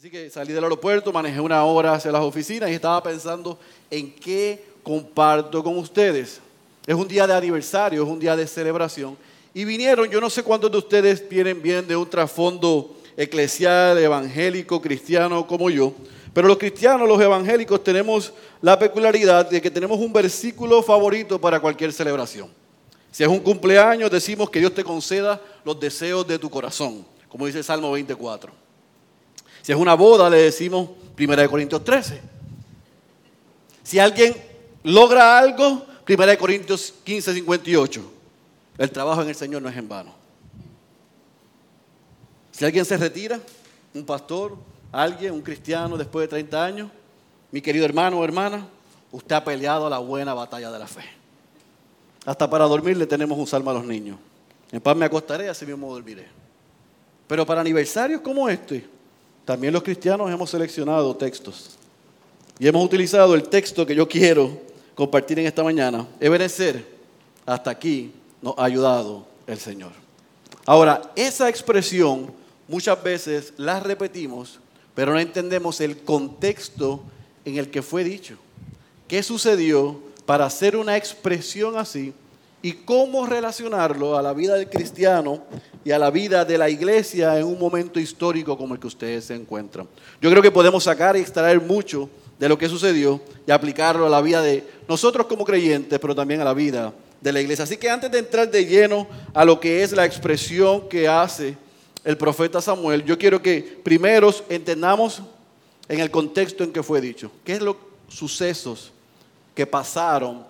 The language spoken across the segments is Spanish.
Así que salí del aeropuerto, manejé una hora hacia las oficinas y estaba pensando en qué comparto con ustedes. Es un día de aniversario, es un día de celebración. Y vinieron, yo no sé cuántos de ustedes vienen bien de un trasfondo eclesial, evangélico, cristiano como yo, pero los cristianos, los evangélicos, tenemos la peculiaridad de que tenemos un versículo favorito para cualquier celebración. Si es un cumpleaños, decimos que Dios te conceda los deseos de tu corazón, como dice el Salmo 24. Es una boda, le decimos 1 Corintios 13. Si alguien logra algo, 1 Corintios 15, 58. El trabajo en el Señor no es en vano. Si alguien se retira, un pastor, alguien, un cristiano después de 30 años, mi querido hermano o hermana, usted ha peleado la buena batalla de la fe. Hasta para dormir le tenemos un salmo a los niños. En paz me acostaré, así mismo dormiré. Pero para aniversarios como este, también los cristianos hemos seleccionado textos. Y hemos utilizado el texto que yo quiero compartir en esta mañana. Ebenecer, hasta aquí nos ha ayudado el Señor. Ahora, esa expresión muchas veces la repetimos, pero no entendemos el contexto en el que fue dicho. ¿Qué sucedió para hacer una expresión así? Y cómo relacionarlo a la vida del cristiano y a la vida de la iglesia en un momento histórico como el que ustedes se encuentran. Yo creo que podemos sacar y extraer mucho de lo que sucedió y aplicarlo a la vida de nosotros como creyentes, pero también a la vida de la iglesia. Así que antes de entrar de lleno a lo que es la expresión que hace el profeta Samuel, yo quiero que primero entendamos en el contexto en que fue dicho, qué es los sucesos que pasaron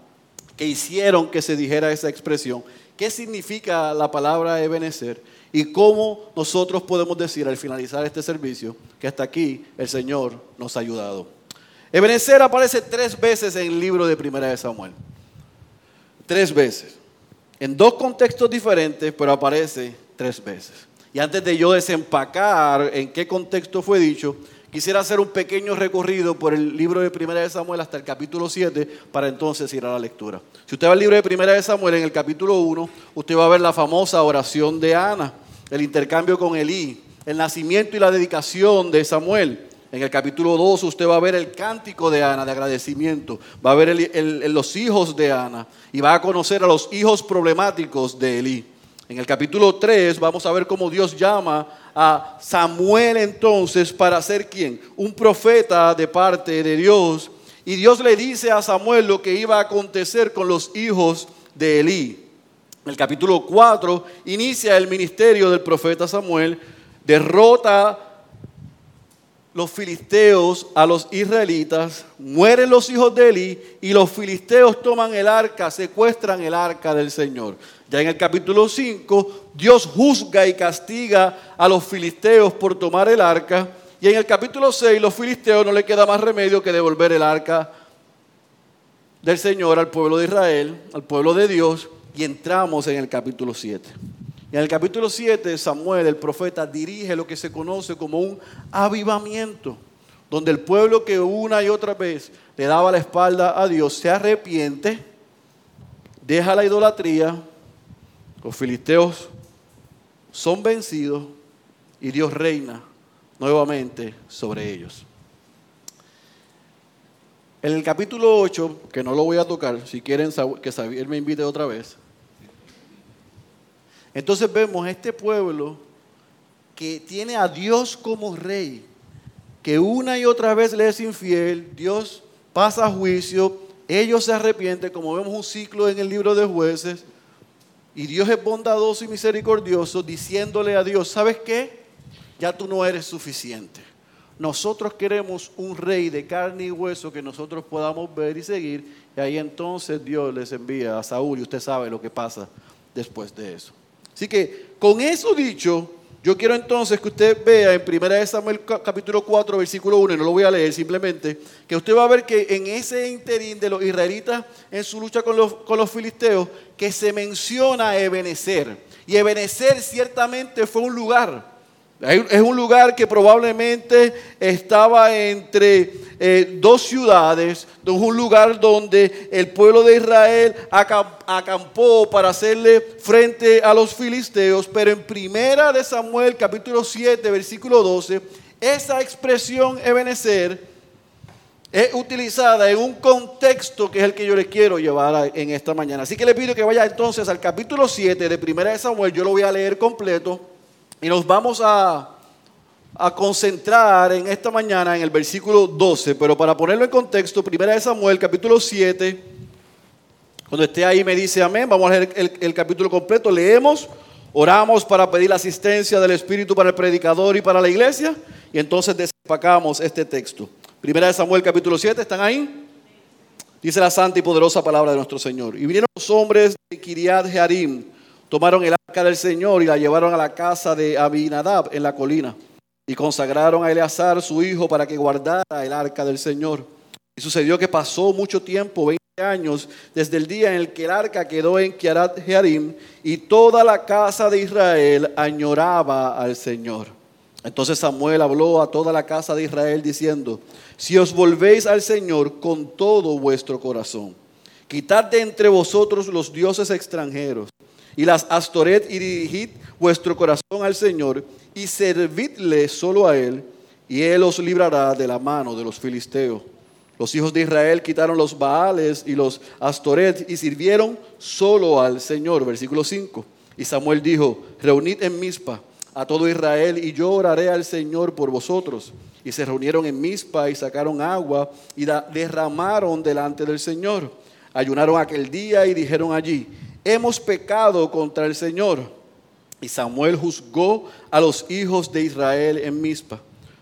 que hicieron que se dijera esa expresión. ¿Qué significa la palabra ebenecer? Y cómo nosotros podemos decir al finalizar este servicio que hasta aquí el Señor nos ha ayudado. Ebenecer aparece tres veces en el libro de Primera de Samuel. Tres veces. En dos contextos diferentes, pero aparece tres veces. Y antes de yo desempacar en qué contexto fue dicho, Quisiera hacer un pequeño recorrido por el libro de Primera de Samuel hasta el capítulo 7 para entonces ir a la lectura. Si usted va al libro de Primera de Samuel en el capítulo 1, usted va a ver la famosa oración de Ana, el intercambio con Elí, el nacimiento y la dedicación de Samuel. En el capítulo 2 usted va a ver el cántico de Ana de agradecimiento, va a ver los hijos de Ana y va a conocer a los hijos problemáticos de Elí. En el capítulo 3 vamos a ver cómo Dios llama a Samuel entonces para ser quien? Un profeta de parte de Dios. Y Dios le dice a Samuel lo que iba a acontecer con los hijos de Elí. En el capítulo 4 inicia el ministerio del profeta Samuel, derrota los filisteos a los israelitas, mueren los hijos de Eli y los filisteos toman el arca, secuestran el arca del Señor. Ya en el capítulo 5, Dios juzga y castiga a los filisteos por tomar el arca. Y en el capítulo 6, los filisteos no le queda más remedio que devolver el arca del Señor al pueblo de Israel, al pueblo de Dios. Y entramos en el capítulo 7. En el capítulo 7, Samuel, el profeta, dirige lo que se conoce como un avivamiento, donde el pueblo que una y otra vez le daba la espalda a Dios se arrepiente, deja la idolatría, los filisteos son vencidos y Dios reina nuevamente sobre ellos. En el capítulo 8, que no lo voy a tocar, si quieren que Xavier me invite otra vez, entonces vemos este pueblo que tiene a Dios como rey, que una y otra vez le es infiel, Dios pasa a juicio, ellos se arrepienten, como vemos un ciclo en el libro de jueces, y Dios es bondadoso y misericordioso diciéndole a Dios, ¿sabes qué? Ya tú no eres suficiente. Nosotros queremos un rey de carne y hueso que nosotros podamos ver y seguir. Y ahí entonces Dios les envía a Saúl y usted sabe lo que pasa después de eso. Así que con eso dicho, yo quiero entonces que usted vea en 1 Samuel capítulo 4, versículo 1, y no lo voy a leer simplemente, que usted va a ver que en ese interín de los israelitas en su lucha con los, con los filisteos, que se menciona Ebenezer. Y Ebenezer ciertamente fue un lugar es un lugar que probablemente estaba entre eh, dos ciudades, es un lugar donde el pueblo de Israel acampó para hacerle frente a los filisteos, pero en primera de Samuel capítulo 7 versículo 12, esa expresión Ebenezer es utilizada en un contexto que es el que yo le quiero llevar en esta mañana. Así que le pido que vaya entonces al capítulo 7 de Primera de Samuel, yo lo voy a leer completo y nos vamos a, a concentrar en esta mañana en el versículo 12, pero para ponerlo en contexto, Primera de Samuel, capítulo 7, cuando esté ahí me dice amén, vamos a leer el, el capítulo completo, leemos, oramos para pedir la asistencia del Espíritu para el predicador y para la iglesia y entonces despacamos este texto. Primera de Samuel capítulo 7, ¿están ahí? Dice la santa y poderosa palabra de nuestro Señor. Y vinieron los hombres de Kiriat Jearim, tomaron el arca del Señor y la llevaron a la casa de Abinadab en la colina. Y consagraron a Eleazar, su hijo, para que guardara el arca del Señor. Y sucedió que pasó mucho tiempo, 20 años, desde el día en el que el arca quedó en Kiriat Jearim, y toda la casa de Israel añoraba al Señor. Entonces Samuel habló a toda la casa de Israel diciendo, si os volvéis al Señor con todo vuestro corazón. Quitad de entre vosotros los dioses extranjeros y las astoret y dirigid vuestro corazón al Señor y servidle solo a Él y Él os librará de la mano de los filisteos. Los hijos de Israel quitaron los Baales y los Astoret y sirvieron solo al Señor. Versículo 5. Y Samuel dijo, reunid en Mizpa a todo Israel y yo oraré al Señor por vosotros. Y se reunieron en Mizpa y sacaron agua y derramaron delante del Señor. Ayunaron aquel día y dijeron allí, hemos pecado contra el Señor. Y Samuel juzgó a los hijos de Israel en Mizpa.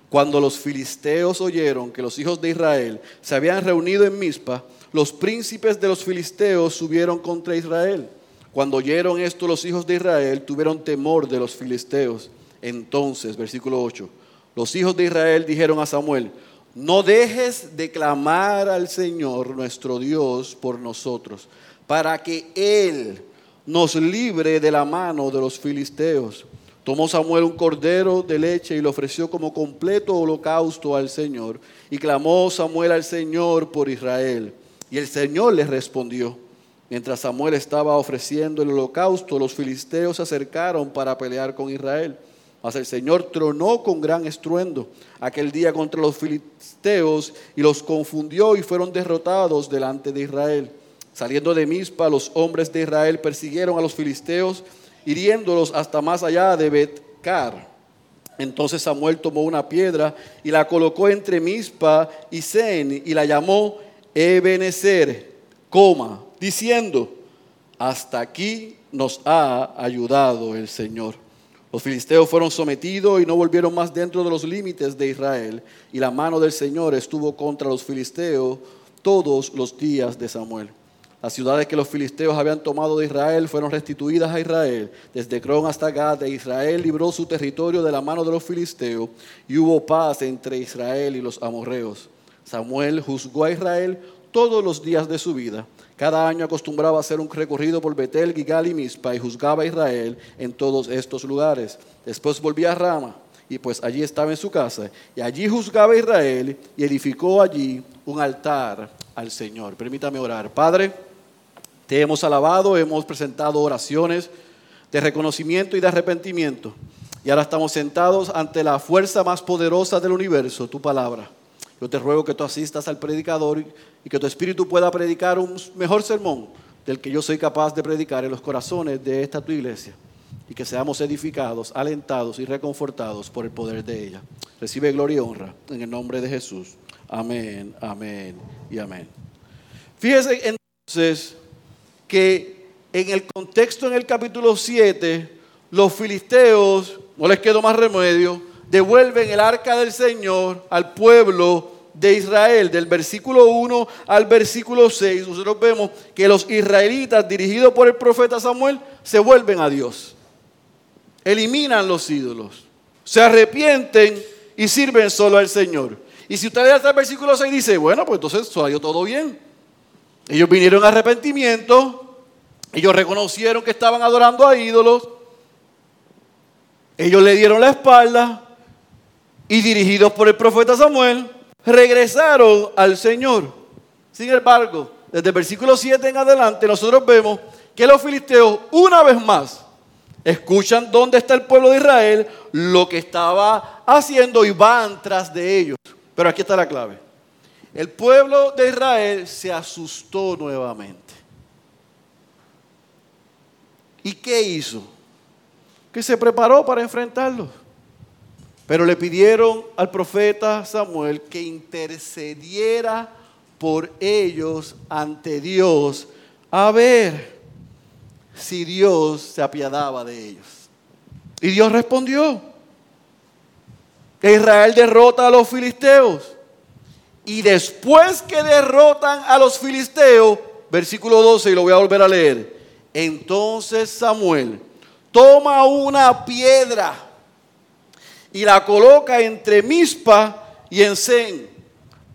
Cuando los filisteos oyeron que los hijos de Israel se habían reunido en Mizpa, los príncipes de los filisteos subieron contra Israel. Cuando oyeron esto los hijos de Israel, tuvieron temor de los filisteos. Entonces, versículo 8, los hijos de Israel dijeron a Samuel, no dejes de clamar al Señor nuestro Dios por nosotros, para que Él nos libre de la mano de los filisteos. Tomó Samuel un cordero de leche y lo ofreció como completo holocausto al Señor. Y clamó Samuel al Señor por Israel. Y el Señor le respondió. Mientras Samuel estaba ofreciendo el holocausto, los filisteos se acercaron para pelear con Israel. Mas el Señor tronó con gran estruendo aquel día contra los filisteos y los confundió y fueron derrotados delante de Israel. Saliendo de Mizpa, los hombres de Israel persiguieron a los filisteos, hiriéndolos hasta más allá de Betcar. Entonces Samuel tomó una piedra y la colocó entre Mizpa y Zen y la llamó Ebenezer, coma, diciendo, hasta aquí nos ha ayudado el Señor. Los filisteos fueron sometidos y no volvieron más dentro de los límites de Israel, y la mano del Señor estuvo contra los filisteos todos los días de Samuel. Las ciudades que los filisteos habían tomado de Israel fueron restituidas a Israel. Desde Cron hasta Gad, de Israel libró su territorio de la mano de los filisteos y hubo paz entre Israel y los amorreos. Samuel juzgó a Israel todos los días de su vida cada año acostumbraba hacer un recorrido por Betel, Gigal y Mispa y juzgaba a Israel en todos estos lugares. Después volvía a Rama y pues allí estaba en su casa. Y allí juzgaba a Israel y edificó allí un altar al Señor. Permítame orar. Padre, te hemos alabado, hemos presentado oraciones de reconocimiento y de arrepentimiento. Y ahora estamos sentados ante la fuerza más poderosa del universo, tu palabra. Yo te ruego que tú asistas al predicador y que tu espíritu pueda predicar un mejor sermón del que yo soy capaz de predicar en los corazones de esta tu iglesia y que seamos edificados, alentados y reconfortados por el poder de ella. Recibe gloria y honra en el nombre de Jesús. Amén, amén y amén. Fíjese entonces que en el contexto en el capítulo 7, los filisteos, no les quedó más remedio, devuelven el arca del Señor al pueblo de Israel. Del versículo 1 al versículo 6, nosotros vemos que los israelitas, dirigidos por el profeta Samuel, se vuelven a Dios. Eliminan los ídolos. Se arrepienten y sirven solo al Señor. Y si usted lee hasta el versículo 6, dice, bueno, pues entonces salió todo bien. Ellos vinieron a arrepentimiento. Ellos reconocieron que estaban adorando a ídolos. Ellos le dieron la espalda y dirigidos por el profeta Samuel, regresaron al Señor. Sin embargo, desde el versículo 7 en adelante, nosotros vemos que los filisteos una vez más escuchan dónde está el pueblo de Israel, lo que estaba haciendo y van tras de ellos. Pero aquí está la clave. El pueblo de Israel se asustó nuevamente. ¿Y qué hizo? Que se preparó para enfrentarlos. Pero le pidieron al profeta Samuel que intercediera por ellos ante Dios a ver si Dios se apiadaba de ellos. Y Dios respondió. Israel derrota a los filisteos. Y después que derrotan a los filisteos, versículo 12, y lo voy a volver a leer. Entonces Samuel toma una piedra y la coloca entre Mispa y Ensen.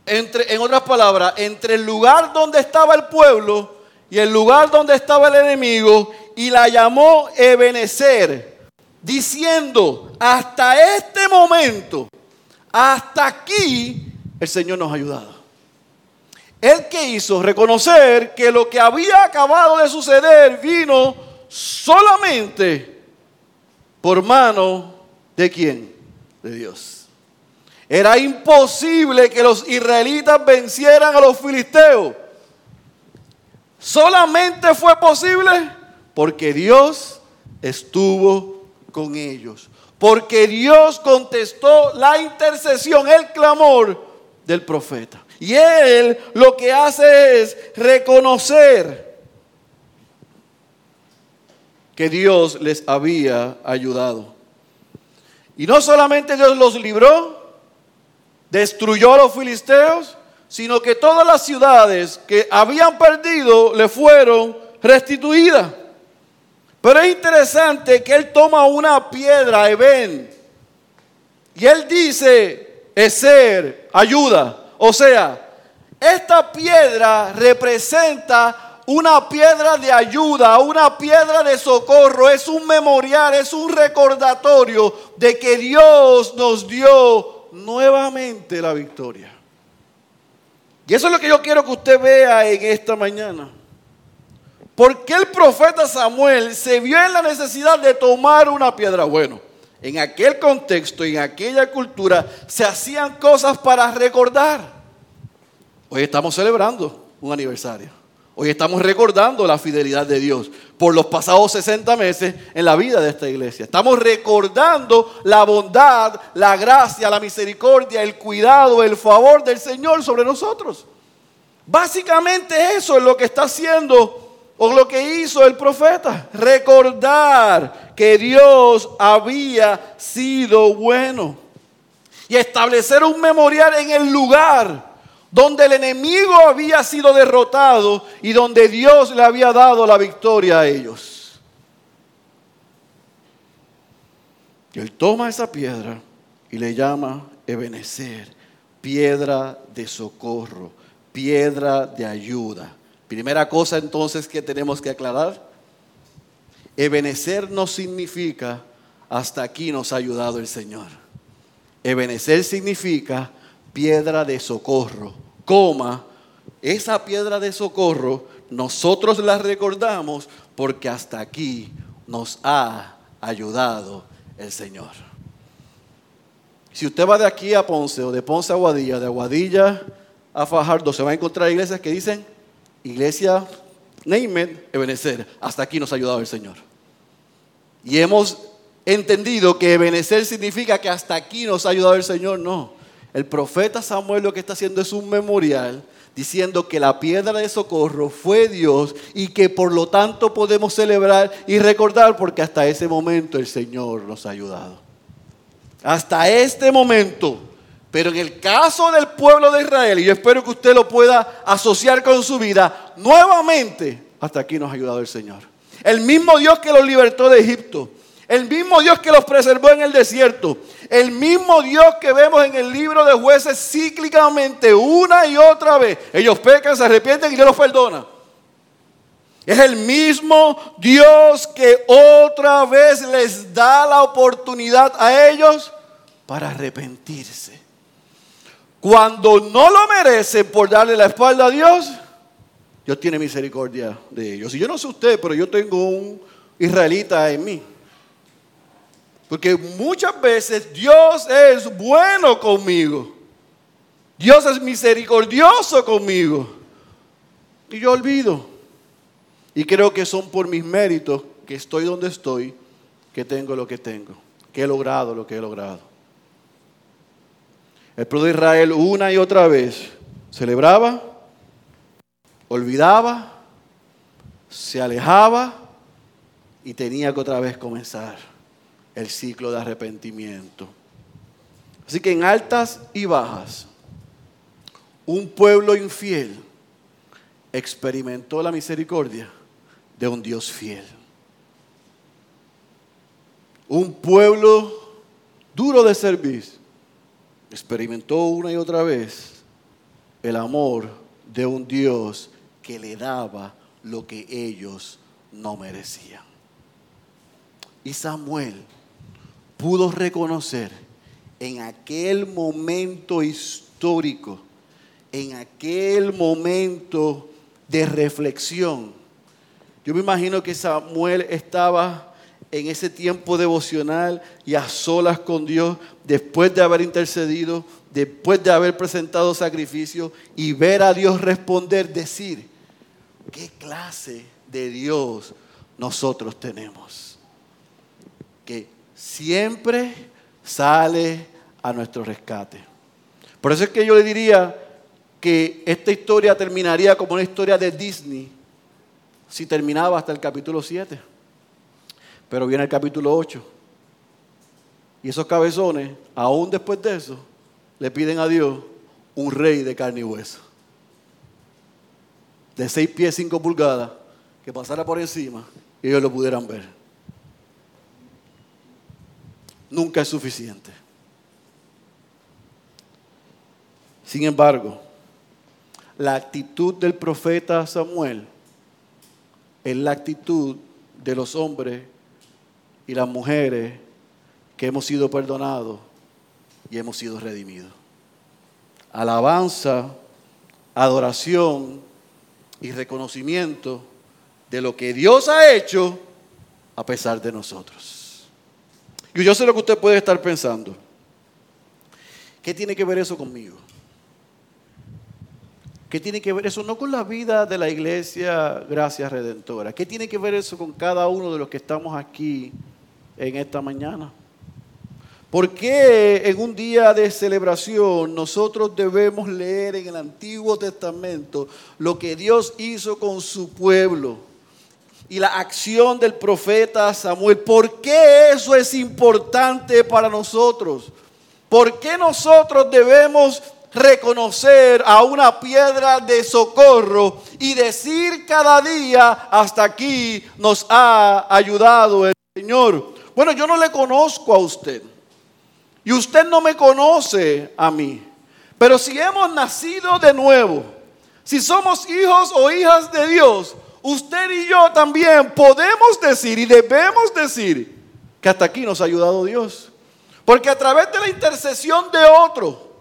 Entre, en otras palabras, entre el lugar donde estaba el pueblo y el lugar donde estaba el enemigo, y la llamó Ebenezer, diciendo, hasta este momento, hasta aquí, el Señor nos ha ayudado. Él que hizo reconocer que lo que había acabado de suceder vino solamente por mano de quién? De Dios. Era imposible que los israelitas vencieran a los filisteos. Solamente fue posible porque Dios estuvo con ellos. Porque Dios contestó la intercesión, el clamor del profeta. Y él lo que hace es reconocer que Dios les había ayudado. Y no solamente Dios los libró, destruyó a los filisteos, sino que todas las ciudades que habían perdido le fueron restituidas. Pero es interesante que él toma una piedra, Eben, y él dice, ser ayuda. O sea, esta piedra representa una piedra de ayuda, una piedra de socorro, es un memorial, es un recordatorio de que Dios nos dio nuevamente la victoria. Y eso es lo que yo quiero que usted vea en esta mañana. Porque el profeta Samuel se vio en la necesidad de tomar una piedra? Bueno, en aquel contexto, en aquella cultura, se hacían cosas para recordar. Hoy estamos celebrando un aniversario. Hoy estamos recordando la fidelidad de Dios por los pasados 60 meses en la vida de esta iglesia. Estamos recordando la bondad, la gracia, la misericordia, el cuidado, el favor del Señor sobre nosotros. Básicamente eso es lo que está haciendo o lo que hizo el profeta, recordar que Dios había sido bueno y establecer un memorial en el lugar donde el enemigo había sido derrotado y donde Dios le había dado la victoria a ellos. Y él toma esa piedra y le llama Ebenezer, piedra de socorro, piedra de ayuda. Primera cosa entonces que tenemos que aclarar, Ebenecer no significa hasta aquí nos ha ayudado el Señor. Ebenecer significa piedra de socorro, coma, esa piedra de socorro nosotros la recordamos porque hasta aquí nos ha ayudado el Señor. Si usted va de aquí a Ponce o de Ponce a Aguadilla, de Aguadilla a Fajardo, se va a encontrar iglesias que dicen Iglesia Neymet, Ebenezer, hasta aquí nos ha ayudado el Señor. Y hemos entendido que Ebenezer significa que hasta aquí nos ha ayudado el Señor. No. El profeta Samuel lo que está haciendo es un memorial diciendo que la piedra de socorro fue Dios y que por lo tanto podemos celebrar y recordar porque hasta ese momento el Señor nos ha ayudado. Hasta este momento pero en el caso del pueblo de Israel, y yo espero que usted lo pueda asociar con su vida, nuevamente, hasta aquí nos ha ayudado el Señor. El mismo Dios que los libertó de Egipto, el mismo Dios que los preservó en el desierto, el mismo Dios que vemos en el libro de jueces cíclicamente una y otra vez. Ellos pecan, se arrepienten y Dios los perdona. Es el mismo Dios que otra vez les da la oportunidad a ellos para arrepentirse. Cuando no lo merecen por darle la espalda a Dios, Dios tiene misericordia de ellos. Y yo no sé usted, pero yo tengo un israelita en mí. Porque muchas veces Dios es bueno conmigo. Dios es misericordioso conmigo. Y yo olvido. Y creo que son por mis méritos que estoy donde estoy, que tengo lo que tengo, que he logrado lo que he logrado. El pueblo de Israel una y otra vez celebraba, olvidaba, se alejaba y tenía que otra vez comenzar el ciclo de arrepentimiento. Así que en altas y bajas, un pueblo infiel experimentó la misericordia de un Dios fiel. Un pueblo duro de servir experimentó una y otra vez el amor de un Dios que le daba lo que ellos no merecían. Y Samuel pudo reconocer en aquel momento histórico, en aquel momento de reflexión. Yo me imagino que Samuel estaba en ese tiempo devocional y a solas con Dios, después de haber intercedido, después de haber presentado sacrificio y ver a Dios responder, decir, ¿qué clase de Dios nosotros tenemos? Que siempre sale a nuestro rescate. Por eso es que yo le diría que esta historia terminaría como una historia de Disney si terminaba hasta el capítulo 7. Pero viene el capítulo 8. Y esos cabezones, aún después de eso, le piden a Dios un rey de carne y hueso. De 6 pies 5 pulgadas, que pasara por encima y ellos lo pudieran ver. Nunca es suficiente. Sin embargo, la actitud del profeta Samuel es la actitud de los hombres y las mujeres que hemos sido perdonados y hemos sido redimidos. Alabanza, adoración y reconocimiento de lo que Dios ha hecho a pesar de nosotros. Y yo sé lo que usted puede estar pensando. ¿Qué tiene que ver eso conmigo? ¿Qué tiene que ver eso no con la vida de la iglesia Gracias Redentora? ¿Qué tiene que ver eso con cada uno de los que estamos aquí en esta mañana? ¿Por qué en un día de celebración nosotros debemos leer en el Antiguo Testamento lo que Dios hizo con su pueblo y la acción del profeta Samuel? ¿Por qué eso es importante para nosotros? ¿Por qué nosotros debemos reconocer a una piedra de socorro y decir cada día, hasta aquí nos ha ayudado el Señor. Bueno, yo no le conozco a usted y usted no me conoce a mí, pero si hemos nacido de nuevo, si somos hijos o hijas de Dios, usted y yo también podemos decir y debemos decir que hasta aquí nos ha ayudado Dios. Porque a través de la intercesión de otro,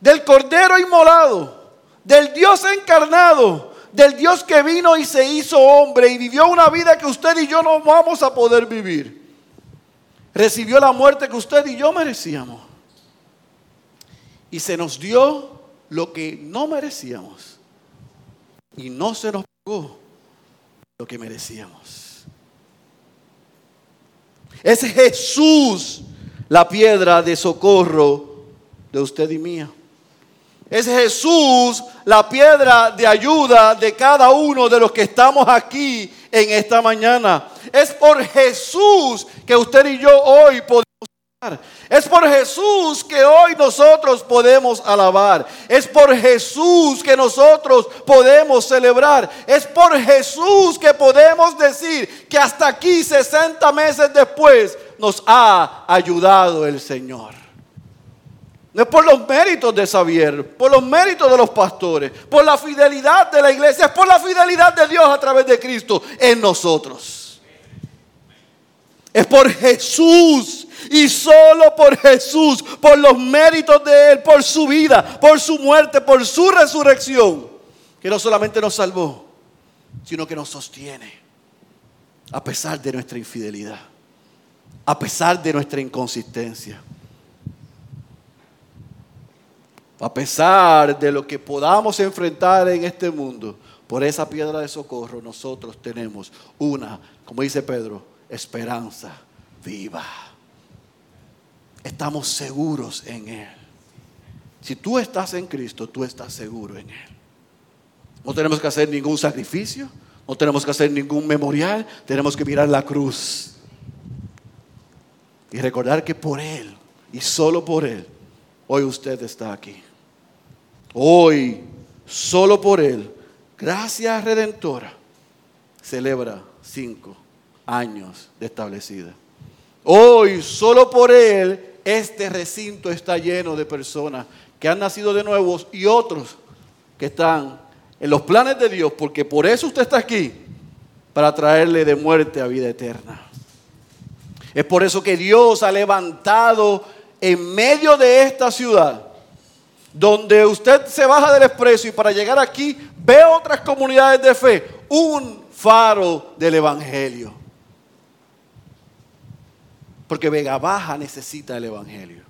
del Cordero inmolado, del Dios encarnado, del Dios que vino y se hizo hombre y vivió una vida que usted y yo no vamos a poder vivir. Recibió la muerte que usted y yo merecíamos. Y se nos dio lo que no merecíamos. Y no se nos pagó lo que merecíamos. Es Jesús la piedra de socorro de usted y mía. Es Jesús la piedra de ayuda de cada uno de los que estamos aquí en esta mañana. Es por Jesús que usted y yo hoy podemos alabar. Es por Jesús que hoy nosotros podemos alabar. Es por Jesús que nosotros podemos celebrar. Es por Jesús que podemos decir que hasta aquí, 60 meses después, nos ha ayudado el Señor. No es por los méritos de Xavier, por los méritos de los pastores, por la fidelidad de la iglesia, es por la fidelidad de Dios a través de Cristo en nosotros. Es por Jesús y solo por Jesús, por los méritos de Él, por su vida, por su muerte, por su resurrección, que no solamente nos salvó, sino que nos sostiene a pesar de nuestra infidelidad. a pesar de nuestra inconsistencia. A pesar de lo que podamos enfrentar en este mundo, por esa piedra de socorro nosotros tenemos una, como dice Pedro, esperanza viva. Estamos seguros en Él. Si tú estás en Cristo, tú estás seguro en Él. No tenemos que hacer ningún sacrificio, no tenemos que hacer ningún memorial, tenemos que mirar la cruz y recordar que por Él y solo por Él, hoy usted está aquí. Hoy, solo por Él, gracias redentora, celebra cinco años de establecida. Hoy, solo por Él, este recinto está lleno de personas que han nacido de nuevo y otros que están en los planes de Dios, porque por eso usted está aquí, para traerle de muerte a vida eterna. Es por eso que Dios ha levantado en medio de esta ciudad, donde usted se baja del expreso y para llegar aquí ve otras comunidades de fe, un faro del Evangelio. Porque Vega Baja necesita el Evangelio.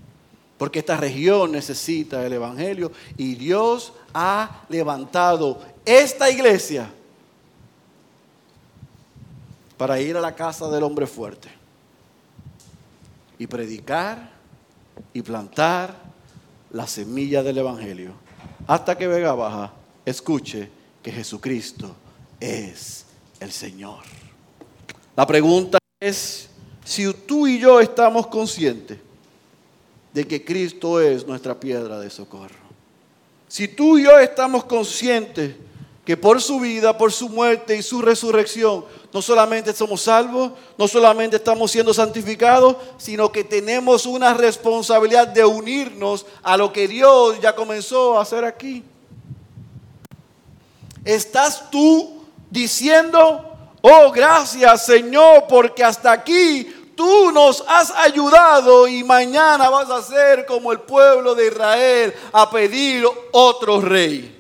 Porque esta región necesita el Evangelio. Y Dios ha levantado esta iglesia para ir a la casa del hombre fuerte y predicar y plantar la semilla del Evangelio hasta que Vega Baja escuche que Jesucristo es el Señor. La pregunta es si tú y yo estamos conscientes de que Cristo es nuestra piedra de socorro. Si tú y yo estamos conscientes que por su vida, por su muerte y su resurrección, no solamente somos salvos, no solamente estamos siendo santificados, sino que tenemos una responsabilidad de unirnos a lo que Dios ya comenzó a hacer aquí. ¿Estás tú diciendo, oh gracias Señor, porque hasta aquí tú nos has ayudado y mañana vas a ser como el pueblo de Israel a pedir otro rey?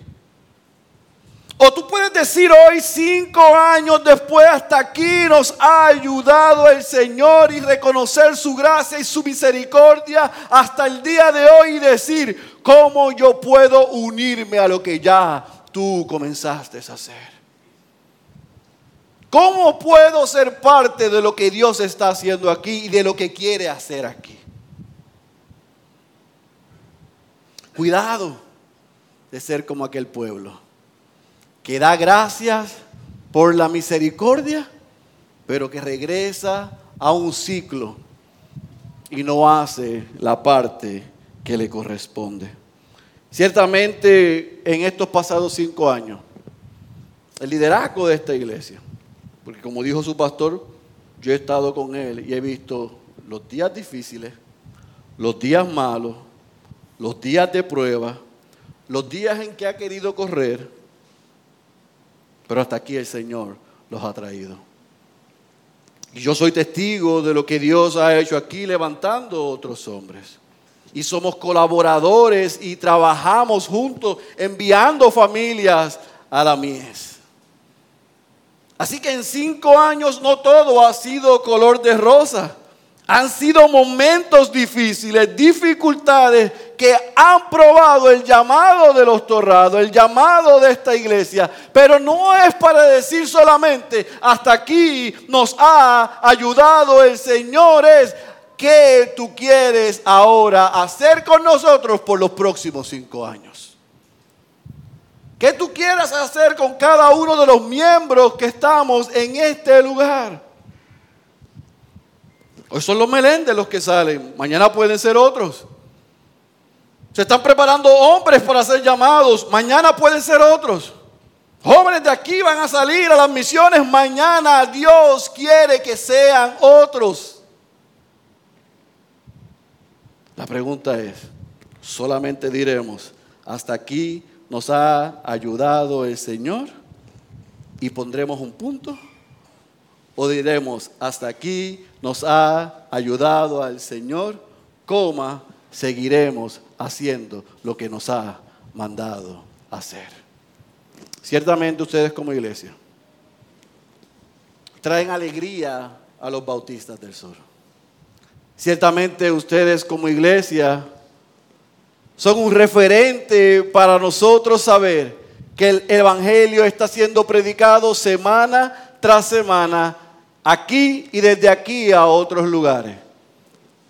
O tú puedes decir hoy, cinco años después, hasta aquí nos ha ayudado el Señor y reconocer su gracia y su misericordia hasta el día de hoy y decir, ¿cómo yo puedo unirme a lo que ya tú comenzaste a hacer? ¿Cómo puedo ser parte de lo que Dios está haciendo aquí y de lo que quiere hacer aquí? Cuidado de ser como aquel pueblo que da gracias por la misericordia, pero que regresa a un ciclo y no hace la parte que le corresponde. Ciertamente en estos pasados cinco años, el liderazgo de esta iglesia, porque como dijo su pastor, yo he estado con él y he visto los días difíciles, los días malos, los días de prueba, los días en que ha querido correr, pero hasta aquí el Señor los ha traído. Y yo soy testigo de lo que Dios ha hecho aquí levantando otros hombres. Y somos colaboradores y trabajamos juntos enviando familias a la mies. Así que en cinco años no todo ha sido color de rosa. Han sido momentos difíciles, dificultades que han probado el llamado de los torrados, el llamado de esta iglesia. Pero no es para decir solamente, hasta aquí nos ha ayudado el Señor, es qué tú quieres ahora hacer con nosotros por los próximos cinco años. ¿Qué tú quieras hacer con cada uno de los miembros que estamos en este lugar? Hoy son los Meléndez los que salen, mañana pueden ser otros. Se están preparando hombres para ser llamados, mañana pueden ser otros. Jóvenes de aquí van a salir a las misiones, mañana Dios quiere que sean otros. La pregunta es, solamente diremos, hasta aquí nos ha ayudado el Señor y pondremos un punto. O diremos, hasta aquí nos ha ayudado al Señor, coma, seguiremos haciendo lo que nos ha mandado hacer. Ciertamente ustedes como iglesia traen alegría a los bautistas del sur. Ciertamente ustedes como iglesia son un referente para nosotros saber que el Evangelio está siendo predicado semana tras semana aquí y desde aquí a otros lugares.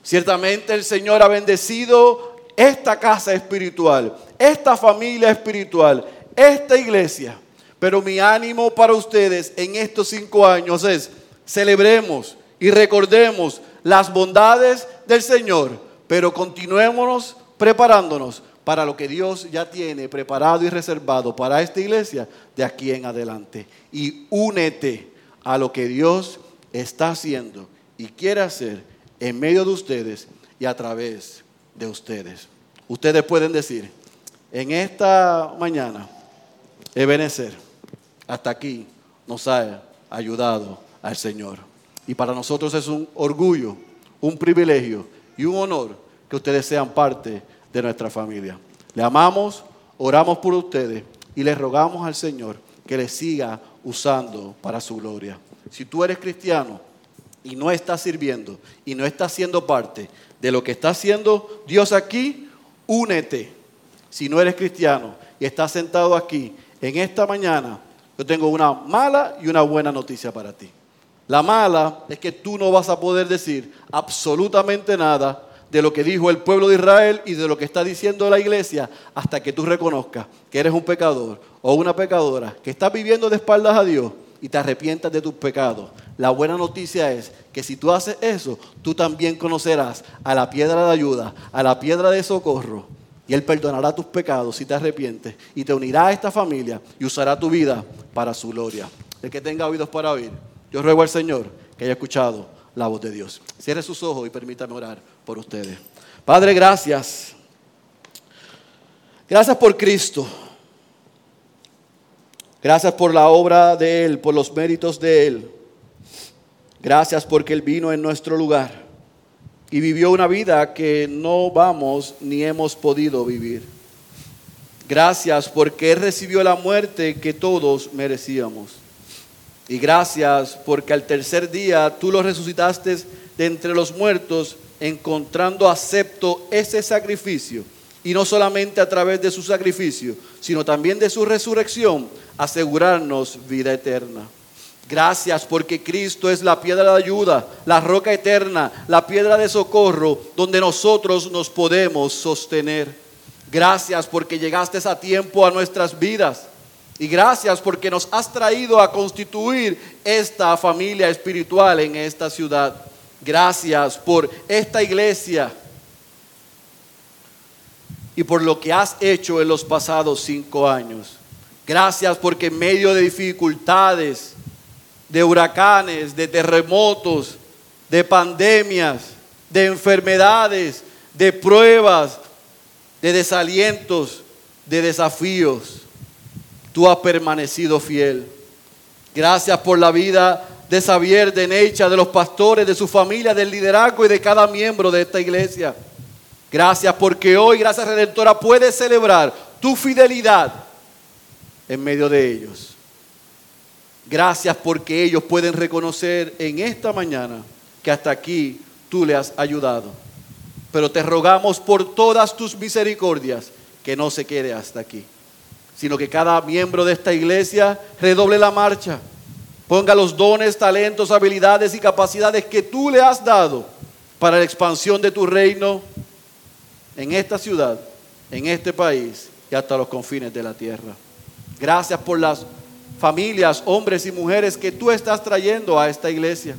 Ciertamente el Señor ha bendecido esta casa espiritual, esta familia espiritual, esta iglesia. Pero mi ánimo para ustedes en estos cinco años es celebremos y recordemos las bondades del Señor, pero continuémonos preparándonos para lo que Dios ya tiene preparado y reservado para esta iglesia de aquí en adelante. Y únete a lo que Dios está haciendo y quiere hacer en medio de ustedes y a través de ustedes. Ustedes pueden decir, en esta mañana, Ebenezer, hasta aquí nos ha ayudado al Señor. Y para nosotros es un orgullo, un privilegio y un honor que ustedes sean parte de nuestra familia. Le amamos, oramos por ustedes y les rogamos al Señor que les siga usando para su gloria. Si tú eres cristiano y no estás sirviendo y no estás siendo parte de lo que está haciendo Dios aquí, únete. Si no eres cristiano y estás sentado aquí en esta mañana, yo tengo una mala y una buena noticia para ti. La mala es que tú no vas a poder decir absolutamente nada de lo que dijo el pueblo de Israel y de lo que está diciendo la iglesia hasta que tú reconozcas que eres un pecador o una pecadora que está viviendo de espaldas a Dios y te arrepientas de tus pecados. La buena noticia es que si tú haces eso, tú también conocerás a la piedra de ayuda, a la piedra de socorro. Y Él perdonará tus pecados si te arrepientes y te unirá a esta familia y usará tu vida para su gloria. El que tenga oídos para oír, yo ruego al Señor que haya escuchado la voz de Dios. Cierre sus ojos y permítame orar por ustedes. Padre, gracias. Gracias por Cristo. Gracias por la obra de Él, por los méritos de Él. Gracias porque Él vino en nuestro lugar y vivió una vida que no vamos ni hemos podido vivir. Gracias porque Él recibió la muerte que todos merecíamos. Y gracias porque al tercer día tú lo resucitaste de entre los muertos, encontrando acepto ese sacrificio. Y no solamente a través de su sacrificio, sino también de su resurrección asegurarnos vida eterna. Gracias porque Cristo es la piedra de ayuda, la roca eterna, la piedra de socorro donde nosotros nos podemos sostener. Gracias porque llegaste a tiempo a nuestras vidas. Y gracias porque nos has traído a constituir esta familia espiritual en esta ciudad. Gracias por esta iglesia y por lo que has hecho en los pasados cinco años. Gracias porque en medio de dificultades, de huracanes, de terremotos, de pandemias, de enfermedades, de pruebas, de desalientos, de desafíos, tú has permanecido fiel. Gracias por la vida de Xavier, de Necha, de los pastores, de su familia, del liderazgo y de cada miembro de esta iglesia. Gracias porque hoy, gracias Redentora, puedes celebrar tu fidelidad en medio de ellos. Gracias porque ellos pueden reconocer en esta mañana que hasta aquí tú le has ayudado. Pero te rogamos por todas tus misericordias que no se quede hasta aquí, sino que cada miembro de esta iglesia redoble la marcha, ponga los dones, talentos, habilidades y capacidades que tú le has dado para la expansión de tu reino en esta ciudad, en este país y hasta los confines de la tierra. Gracias por las familias, hombres y mujeres que tú estás trayendo a esta iglesia.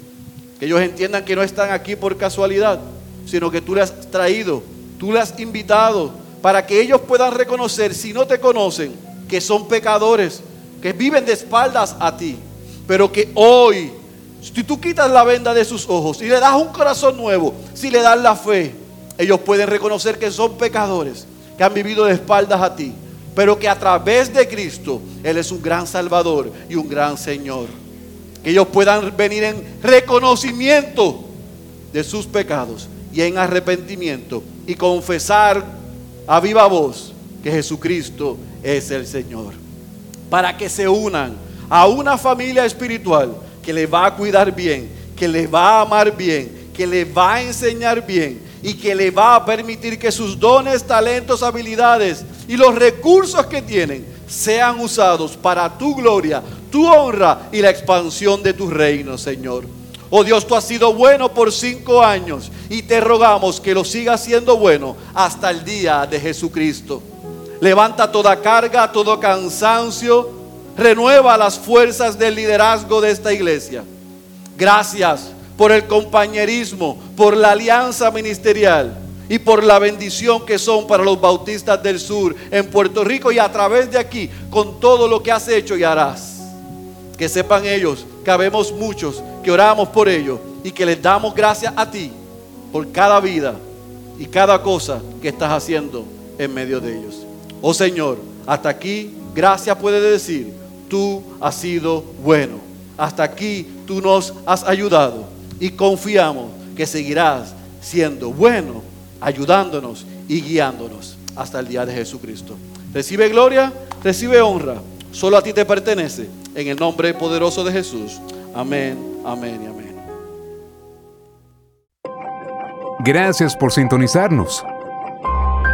Que ellos entiendan que no están aquí por casualidad, sino que tú les has traído, tú les has invitado para que ellos puedan reconocer, si no te conocen, que son pecadores, que viven de espaldas a ti, pero que hoy, si tú quitas la venda de sus ojos y le das un corazón nuevo, si le das la fe, ellos pueden reconocer que son pecadores, que han vivido de espaldas a ti, pero que a través de Cristo Él es un gran Salvador y un gran Señor. Que ellos puedan venir en reconocimiento de sus pecados y en arrepentimiento y confesar a viva voz que Jesucristo es el Señor. Para que se unan a una familia espiritual que les va a cuidar bien, que les va a amar bien que le va a enseñar bien y que le va a permitir que sus dones, talentos, habilidades y los recursos que tienen sean usados para tu gloria, tu honra y la expansión de tu reino, Señor. Oh Dios, tú has sido bueno por cinco años y te rogamos que lo sigas siendo bueno hasta el día de Jesucristo. Levanta toda carga, todo cansancio, renueva las fuerzas del liderazgo de esta iglesia. Gracias por el compañerismo, por la alianza ministerial y por la bendición que son para los bautistas del sur en Puerto Rico y a través de aquí con todo lo que has hecho y harás. Que sepan ellos que habemos muchos que oramos por ellos y que les damos gracias a ti por cada vida y cada cosa que estás haciendo en medio de ellos. Oh Señor, hasta aquí, gracias puede decir, tú has sido bueno. Hasta aquí tú nos has ayudado y confiamos que seguirás siendo bueno, ayudándonos y guiándonos hasta el día de Jesucristo. Recibe gloria, recibe honra. Solo a ti te pertenece. En el nombre poderoso de Jesús. Amén, amén y amén. Gracias por sintonizarnos.